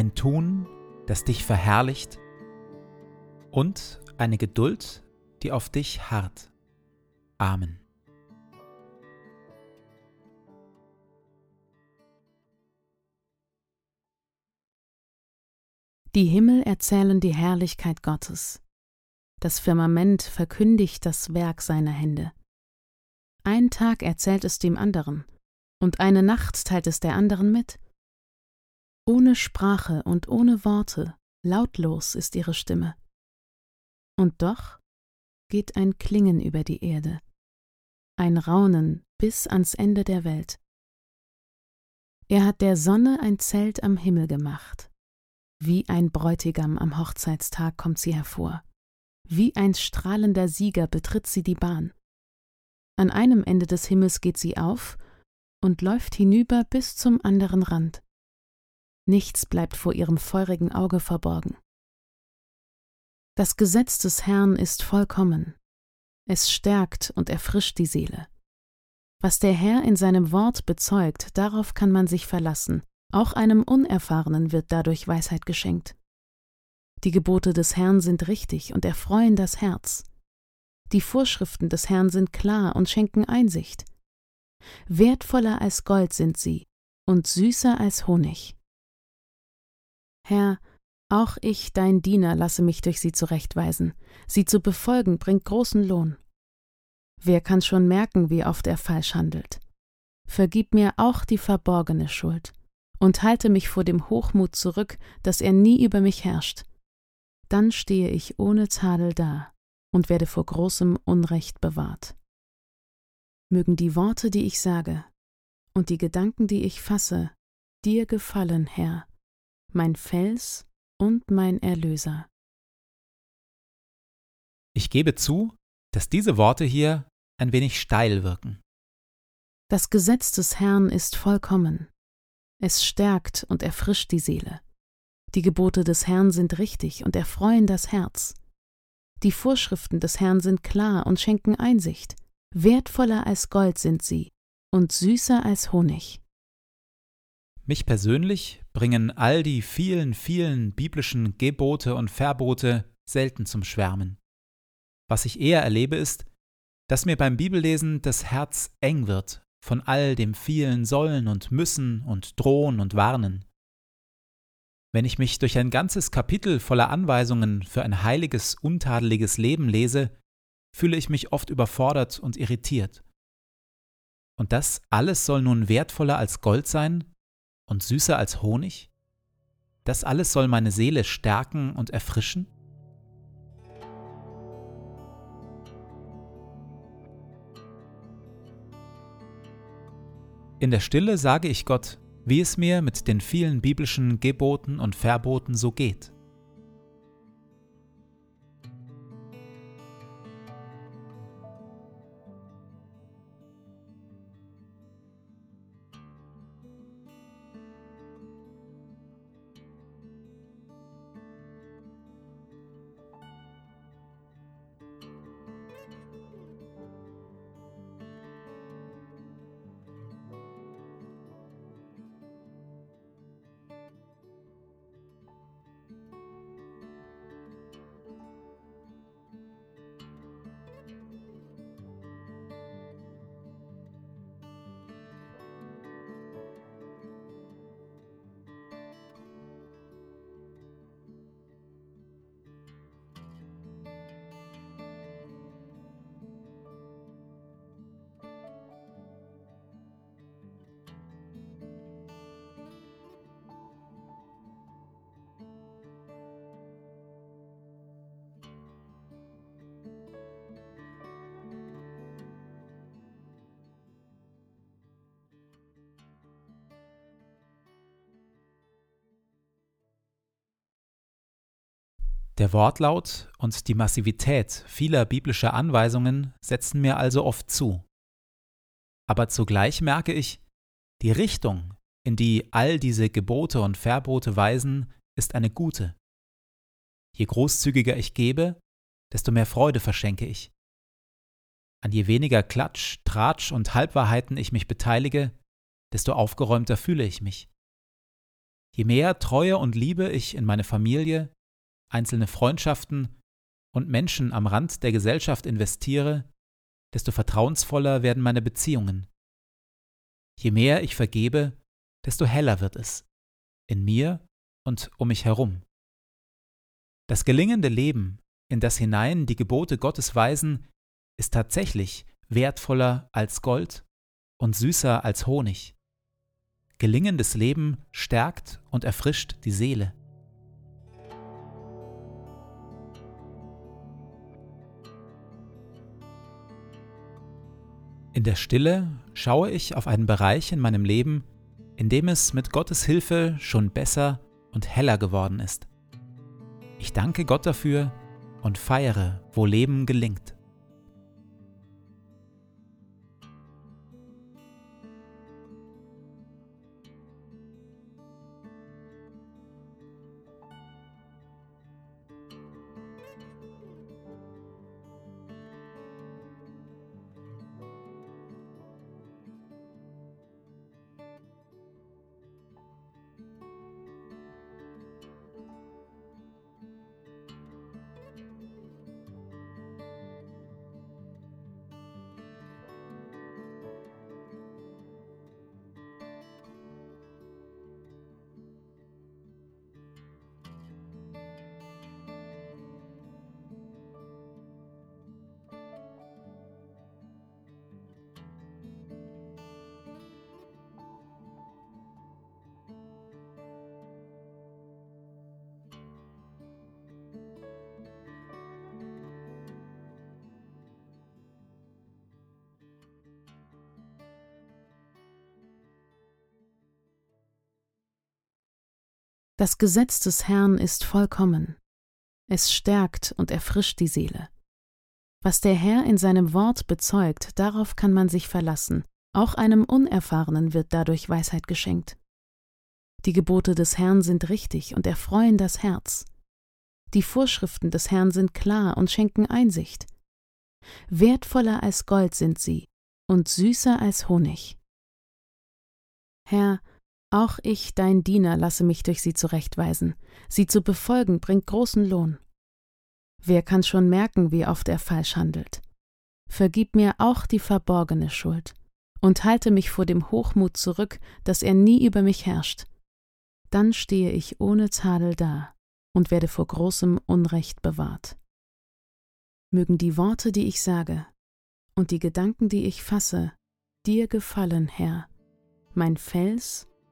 ein Tun, das dich verherrlicht und eine Geduld, die auf dich harrt. Amen. Die Himmel erzählen die Herrlichkeit Gottes. Das Firmament verkündigt das Werk seiner Hände. Ein Tag erzählt es dem anderen, und eine Nacht teilt es der anderen mit. Ohne Sprache und ohne Worte, lautlos ist ihre Stimme. Und doch geht ein Klingen über die Erde, ein Raunen bis ans Ende der Welt. Er hat der Sonne ein Zelt am Himmel gemacht. Wie ein Bräutigam am Hochzeitstag kommt sie hervor. Wie ein strahlender Sieger betritt sie die Bahn. An einem Ende des Himmels geht sie auf und läuft hinüber bis zum anderen Rand. Nichts bleibt vor ihrem feurigen Auge verborgen. Das Gesetz des Herrn ist vollkommen. Es stärkt und erfrischt die Seele. Was der Herr in seinem Wort bezeugt, darauf kann man sich verlassen. Auch einem Unerfahrenen wird dadurch Weisheit geschenkt. Die Gebote des Herrn sind richtig und erfreuen das Herz. Die Vorschriften des Herrn sind klar und schenken Einsicht. Wertvoller als Gold sind sie und süßer als Honig. Herr, auch ich, dein Diener, lasse mich durch sie zurechtweisen. Sie zu befolgen bringt großen Lohn. Wer kann schon merken, wie oft er falsch handelt? Vergib mir auch die verborgene Schuld und halte mich vor dem Hochmut zurück, dass er nie über mich herrscht. Dann stehe ich ohne Tadel da und werde vor großem Unrecht bewahrt. Mögen die Worte, die ich sage, und die Gedanken, die ich fasse, dir gefallen, Herr, mein Fels und mein Erlöser. Ich gebe zu, dass diese Worte hier ein wenig steil wirken. Das Gesetz des Herrn ist vollkommen. Es stärkt und erfrischt die Seele. Die Gebote des Herrn sind richtig und erfreuen das Herz. Die Vorschriften des Herrn sind klar und schenken Einsicht. Wertvoller als Gold sind sie und süßer als Honig. Mich persönlich bringen all die vielen, vielen biblischen Gebote und Verbote selten zum Schwärmen. Was ich eher erlebe ist, dass mir beim Bibellesen das Herz eng wird von all dem vielen Sollen und Müssen und Drohen und Warnen. Wenn ich mich durch ein ganzes Kapitel voller Anweisungen für ein heiliges, untadeliges Leben lese, fühle ich mich oft überfordert und irritiert Und das alles soll nun wertvoller als Gold sein und süßer als Honig? Das alles soll meine Seele stärken und erfrischen? In der Stille sage ich Gott, wie es mir mit den vielen biblischen Geboten und Verboten so geht. Der Wortlaut und die Massivität vieler biblischer Anweisungen setzen mir also oft zu. Aber zugleich merke ich, die Richtung, in die all diese Gebote und Verbote weisen, ist eine gute. Je großzügiger ich gebe, desto mehr Freude verschenke ich. An je weniger Klatsch, Tratsch und Halbwahrheiten ich mich beteilige, desto aufgeräumter fühle ich mich. Je mehr Treue und Liebe ich in meine Familie, einzelne Freundschaften und Menschen am Rand der Gesellschaft investiere, desto vertrauensvoller werden meine Beziehungen. Je mehr ich vergebe, desto heller wird es, in mir und um mich herum. Das gelingende Leben, in das hinein die Gebote Gottes weisen, ist tatsächlich wertvoller als Gold und süßer als Honig. Gelingendes Leben stärkt und erfrischt die Seele. In der Stille schaue ich auf einen Bereich in meinem Leben, in dem es mit Gottes Hilfe schon besser und heller geworden ist. Ich danke Gott dafür und feiere, wo Leben gelingt. Das Gesetz des Herrn ist vollkommen. Es stärkt und erfrischt die Seele. Was der Herr in seinem Wort bezeugt, darauf kann man sich verlassen. Auch einem Unerfahrenen wird dadurch Weisheit geschenkt. Die Gebote des Herrn sind richtig und erfreuen das Herz. Die Vorschriften des Herrn sind klar und schenken Einsicht. Wertvoller als Gold sind sie und süßer als Honig. Herr, auch ich, dein Diener, lasse mich durch sie zurechtweisen. Sie zu befolgen bringt großen Lohn. Wer kann schon merken, wie oft er falsch handelt? Vergib mir auch die verborgene Schuld und halte mich vor dem Hochmut zurück, dass er nie über mich herrscht. Dann stehe ich ohne Tadel da und werde vor großem Unrecht bewahrt. Mögen die Worte, die ich sage, und die Gedanken, die ich fasse, dir gefallen, Herr, mein Fels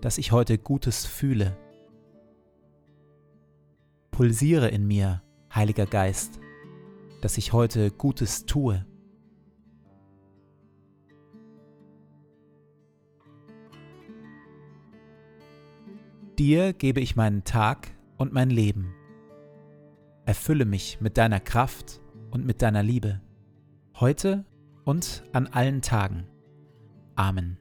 dass ich heute Gutes fühle. Pulsiere in mir, Heiliger Geist, dass ich heute Gutes tue. Dir gebe ich meinen Tag und mein Leben. Erfülle mich mit deiner Kraft und mit deiner Liebe, heute und an allen Tagen. Amen.